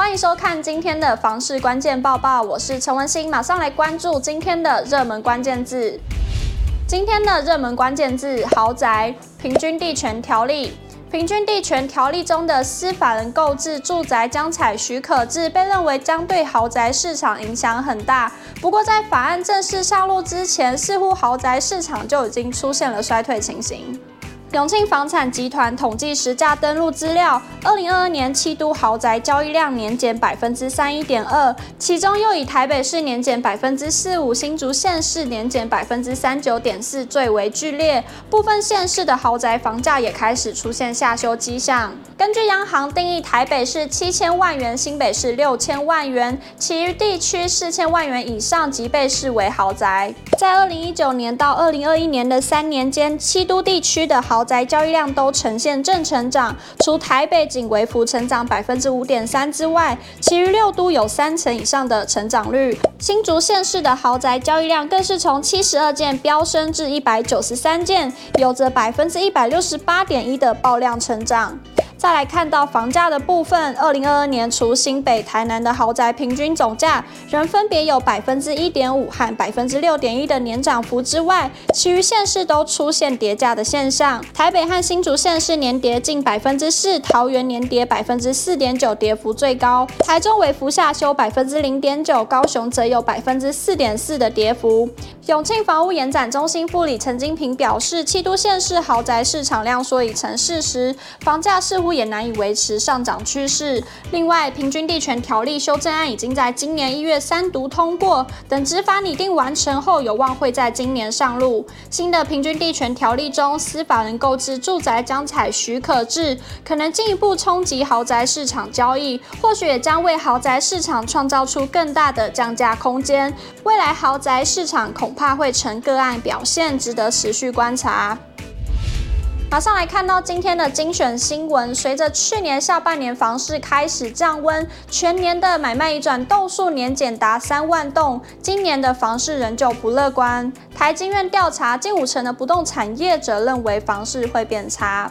欢迎收看今天的房市关键报报，我是陈文心，马上来关注今天的热门关键字。今天的热门关键字：豪宅、平均地权条例。平均地权条例中的私法人购置住宅将采许可制，被认为将对豪宅市场影响很大。不过，在法案正式上路之前，似乎豪宅市场就已经出现了衰退情形。永庆房产集团统计实价登录资料，二零二二年七都豪宅交易量年减百分之三一点二，其中又以台北市年减百分之四五，新竹县市年减百分之三九点四最为剧烈。部分县市的豪宅房价也开始出现下修迹象。根据央行定义，台北市七千万元，新北市六千万元，其余地区四千万元以上即被视为豪宅。在二零一九年到二零二一年的三年间，七都地区的豪豪宅交易量都呈现正成长，除台北仅微幅成长百分之五点三之外，其余六都有三成以上的成长率。新竹县市的豪宅交易量更是从七十二件飙升至一百九十三件，有着百分之一百六十八点一的爆量成长。再来看到房价的部分，二零二二年除新北、台南的豪宅平均总价仍分别有百分之一点五和百分之六点一的年涨幅之外，其余县市都出现跌价的现象。台北和新竹县市年跌近百分之四，桃园年跌百分之四点九，跌幅最高；台中微幅下修百分之零点九，高雄则有百分之四点四的跌幅。永庆房屋延展中心副理陈金平表示，七都县市豪宅市场量缩已成事实，房价似乎。也难以维持上涨趋势。另外，平均地权条例修正案已经在今年一月三读通过，等执法拟定完成后，有望会在今年上路。新的平均地权条例中，司法人购置住宅将采许可制，可能进一步冲击豪宅市场交易，或许也将为豪宅市场创造出更大的降价空间。未来豪宅市场恐怕会成个案表现，值得持续观察。马上来看到今天的精选新闻。随着去年下半年房市开始降温，全年的买卖移转栋数年减达三万栋，今年的房市仍旧不乐观。台经院调查，近五成的不动产业者认为房市会变差。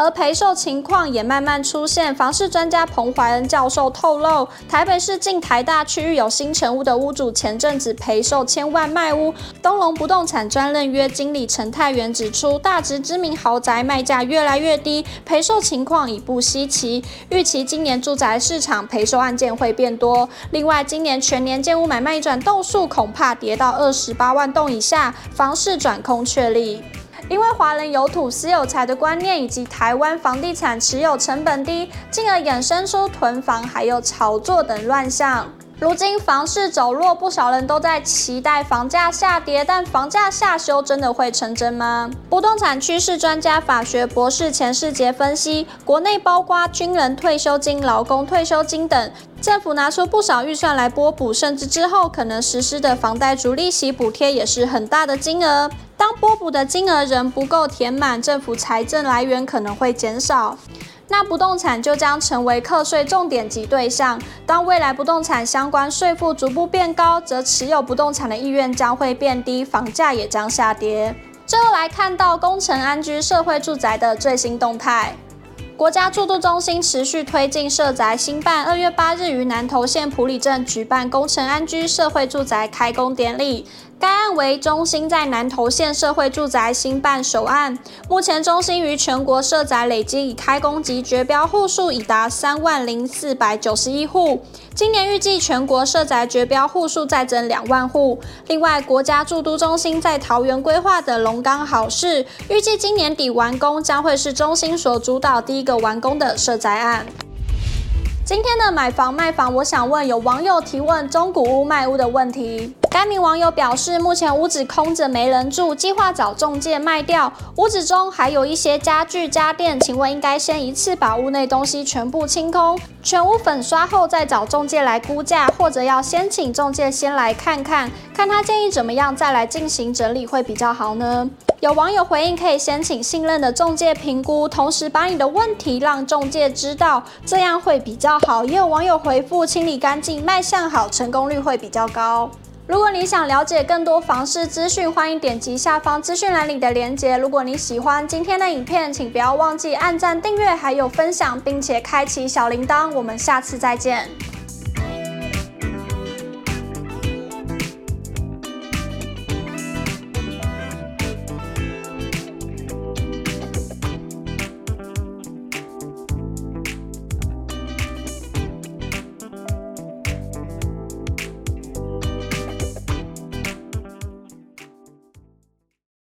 而赔售情况也慢慢出现。房市专家彭怀恩教授透露，台北市近台大区域有新成屋的屋主，前阵子赔售千万卖屋。东隆不动产专任约经理陈泰元指出，大直知名豪宅卖价越来越低，赔售情况已不稀奇。预期今年住宅市场赔售案件会变多。另外，今年全年建屋买卖转栋数恐怕跌到二十八万栋以下，房市转空确立。因为华人有土私有财的观念，以及台湾房地产持有成本低，进而衍生出囤房还有炒作等乱象。如今房市走弱，不少人都在期待房价下跌，但房价下修真的会成真吗？不动产趋势专家法学博士钱世杰分析，国内包括军人退休金、劳工退休金等。政府拿出不少预算来拨补，甚至之后可能实施的房贷族利息补贴也是很大的金额。当拨补的金额仍不够填满，政府财政来源可能会减少，那不动产就将成为课税重点及对象。当未来不动产相关税负逐步变高，则持有不动产的意愿将会变低，房价也将下跌。最后来看到工程安居社会住宅的最新动态。国家住都中心持续推进社宅兴办，二月八日于南投县埔里镇举办工程安居社会住宅开工典礼。该案为中心在南投县社会住宅新办首案，目前中心于全国社宅累计已开工及绝标户数已达三万零四百九十一户，今年预计全国社宅绝标户数再增两万户。另外，国家住都中心在桃园规划的龙岗好事，预计今年底完工，将会是中心所主导第一个完工的社宅案。今天的买房卖房，我想问有网友提问中古屋卖屋的问题。该名网友表示，目前屋子空着没人住，计划找中介卖掉。屋子中还有一些家具家电，请问应该先一次把屋内东西全部清空，全屋粉刷后再找中介来估价，或者要先请中介先来看看，看他建议怎么样，再来进行整理会比较好呢？有网友回应，可以先请信任的中介评估，同时把你的问题让中介知道，这样会比较好。也有网友回复，清理干净，卖相好，成功率会比较高。如果你想了解更多房市资讯，欢迎点击下方资讯栏里的链接。如果你喜欢今天的影片，请不要忘记按赞、订阅，还有分享，并且开启小铃铛。我们下次再见。